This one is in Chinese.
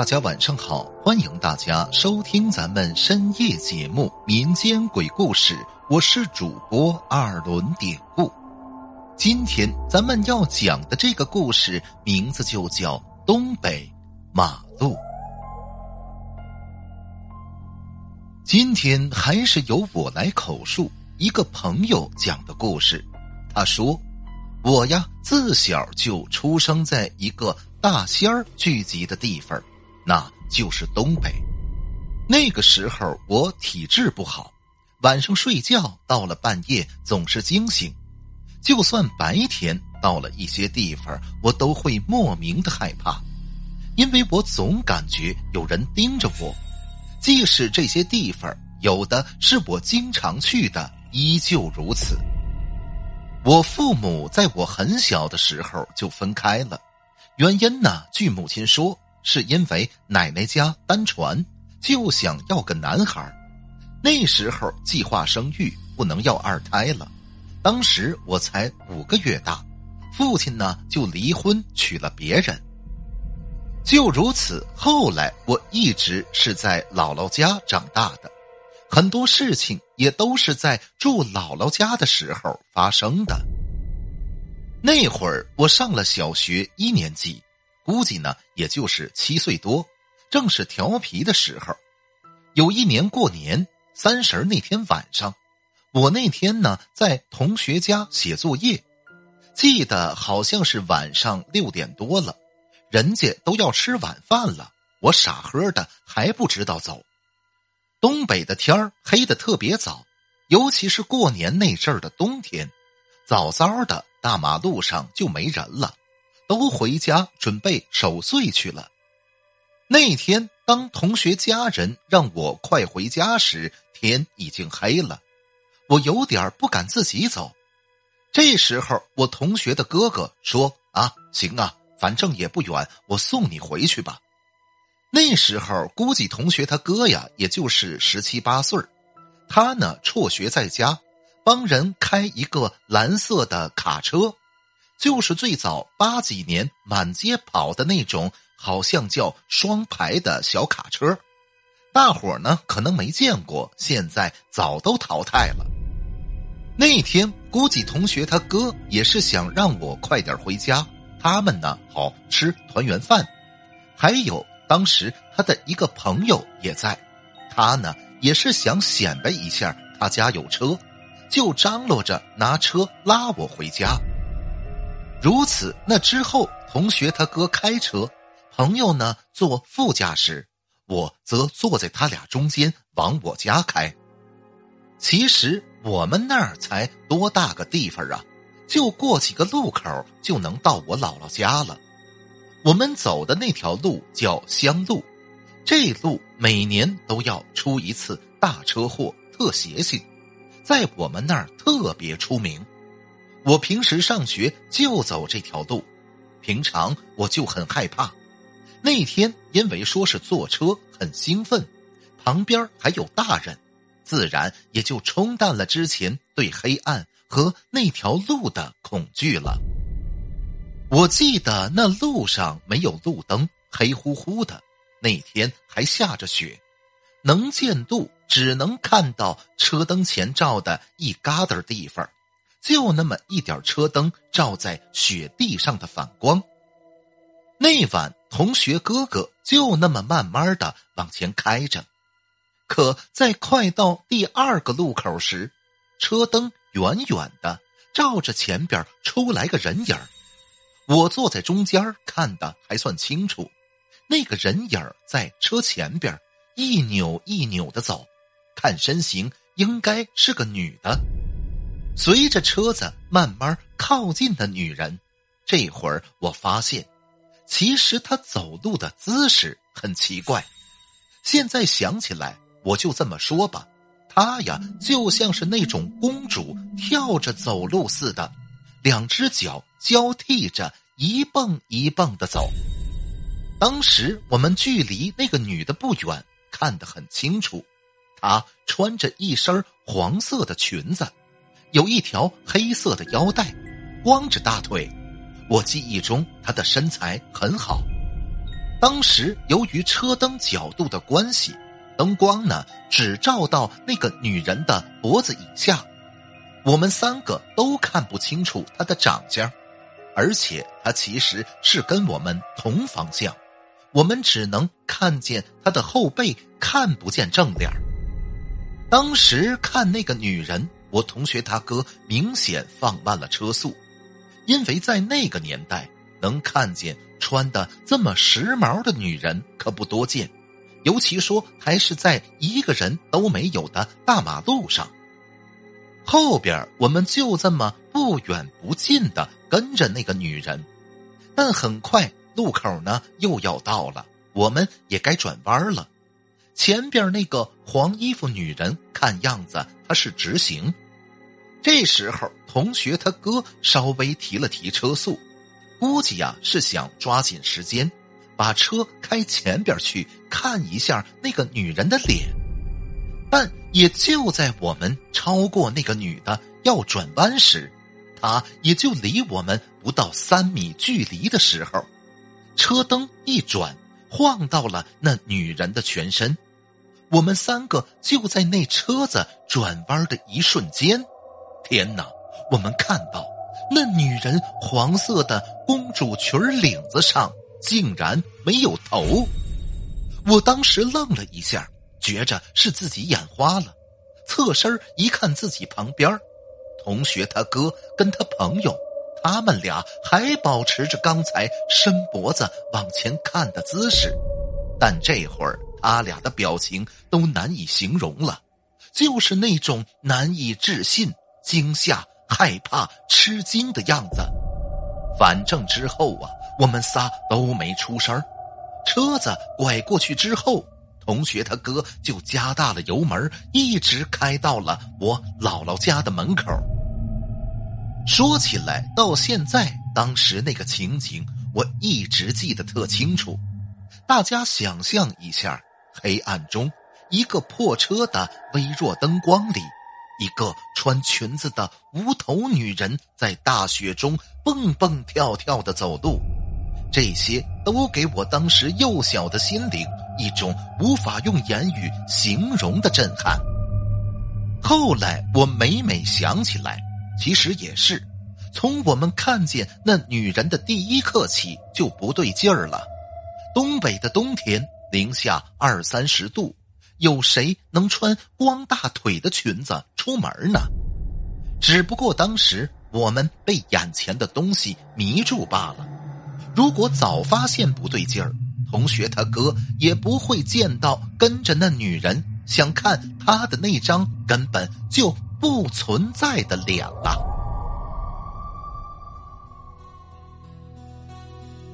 大家晚上好，欢迎大家收听咱们深夜节目《民间鬼故事》，我是主播二轮典故。今天咱们要讲的这个故事名字就叫《东北马路》。今天还是由我来口述一个朋友讲的故事。他说：“我呀，自小就出生在一个大仙儿聚集的地方。”那就是东北。那个时候我体质不好，晚上睡觉到了半夜总是惊醒，就算白天到了一些地方，我都会莫名的害怕，因为我总感觉有人盯着我，即使这些地方有的是我经常去的，依旧如此。我父母在我很小的时候就分开了，原因呢，据母亲说。是因为奶奶家单传，就想要个男孩那时候计划生育，不能要二胎了。当时我才五个月大，父亲呢就离婚娶了别人。就如此，后来我一直是在姥姥家长大的，很多事情也都是在住姥姥家的时候发生的。那会儿我上了小学一年级。估计呢，也就是七岁多，正是调皮的时候。有一年过年三十那天晚上，我那天呢在同学家写作业，记得好像是晚上六点多了，人家都要吃晚饭了，我傻呵的还不知道走。东北的天儿黑的特别早，尤其是过年那阵儿的冬天，早早的大马路上就没人了。都回家准备守岁去了。那天，当同学家人让我快回家时，天已经黑了，我有点不敢自己走。这时候，我同学的哥哥说：“啊，行啊，反正也不远，我送你回去吧。”那时候，估计同学他哥呀，也就是十七八岁他呢辍学在家，帮人开一个蓝色的卡车。就是最早八几年满街跑的那种，好像叫双排的小卡车，大伙呢可能没见过，现在早都淘汰了。那天估计同学他哥也是想让我快点回家，他们呢好吃团圆饭。还有当时他的一个朋友也在，他呢也是想显摆一下他家有车，就张罗着拿车拉我回家。如此，那之后，同学他哥开车，朋友呢坐副驾驶，我则坐在他俩中间往我家开。其实我们那儿才多大个地方啊，就过几个路口就能到我姥姥家了。我们走的那条路叫乡路，这路每年都要出一次大车祸，特邪性，在我们那儿特别出名。我平时上学就走这条路，平常我就很害怕。那天因为说是坐车，很兴奋，旁边还有大人，自然也就冲淡了之前对黑暗和那条路的恐惧了。我记得那路上没有路灯，黑乎乎的。那天还下着雪，能见度只能看到车灯前照的一疙瘩地方。就那么一点车灯照在雪地上的反光。那晚，同学哥哥就那么慢慢的往前开着，可在快到第二个路口时，车灯远远的照着前边出来个人影我坐在中间看的还算清楚，那个人影在车前边一扭一扭的走，看身形应该是个女的。随着车子慢慢靠近的女人，这会儿我发现，其实她走路的姿势很奇怪。现在想起来，我就这么说吧，她呀就像是那种公主跳着走路似的，两只脚交替着一蹦一蹦的走。当时我们距离那个女的不远，看得很清楚，她穿着一身黄色的裙子。有一条黑色的腰带，光着大腿。我记忆中她的身材很好。当时由于车灯角度的关系，灯光呢只照到那个女人的脖子以下，我们三个都看不清楚她的长相，而且她其实是跟我们同方向，我们只能看见她的后背，看不见正脸。当时看那个女人，我同学他哥明显放慢了车速，因为在那个年代能看见。穿的这么时髦的女人可不多见，尤其说还是在一个人都没有的大马路上。后边我们就这么不远不近的跟着那个女人，但很快路口呢又要到了，我们也该转弯了。前边那个黄衣服女人看样子她是直行，这时候同学他哥稍微提了提车速。估计呀是想抓紧时间，把车开前边去看一下那个女人的脸，但也就在我们超过那个女的要转弯时，她也就离我们不到三米距离的时候，车灯一转，晃到了那女人的全身，我们三个就在那车子转弯的一瞬间，天哪！我们看到。那女人黄色的公主裙领子上竟然没有头，我当时愣了一下，觉着是自己眼花了，侧身一看自己旁边，同学他哥跟他朋友，他们俩还保持着刚才伸脖子往前看的姿势，但这会儿他俩的表情都难以形容了，就是那种难以置信、惊吓。害怕、吃惊的样子，反正之后啊，我们仨都没出声车子拐过去之后，同学他哥就加大了油门，一直开到了我姥姥家的门口。说起来，到现在，当时那个情景，我一直记得特清楚。大家想象一下，黑暗中，一个破车的微弱灯光里。一个穿裙子的无头女人在大雪中蹦蹦跳跳的走路，这些都给我当时幼小的心灵一种无法用言语形容的震撼。后来我每每想起来，其实也是从我们看见那女人的第一刻起就不对劲儿了。东北的冬天零下二三十度。有谁能穿光大腿的裙子出门呢？只不过当时我们被眼前的东西迷住罢了。如果早发现不对劲儿，同学他哥也不会见到跟着那女人想看他的那张根本就不存在的脸了。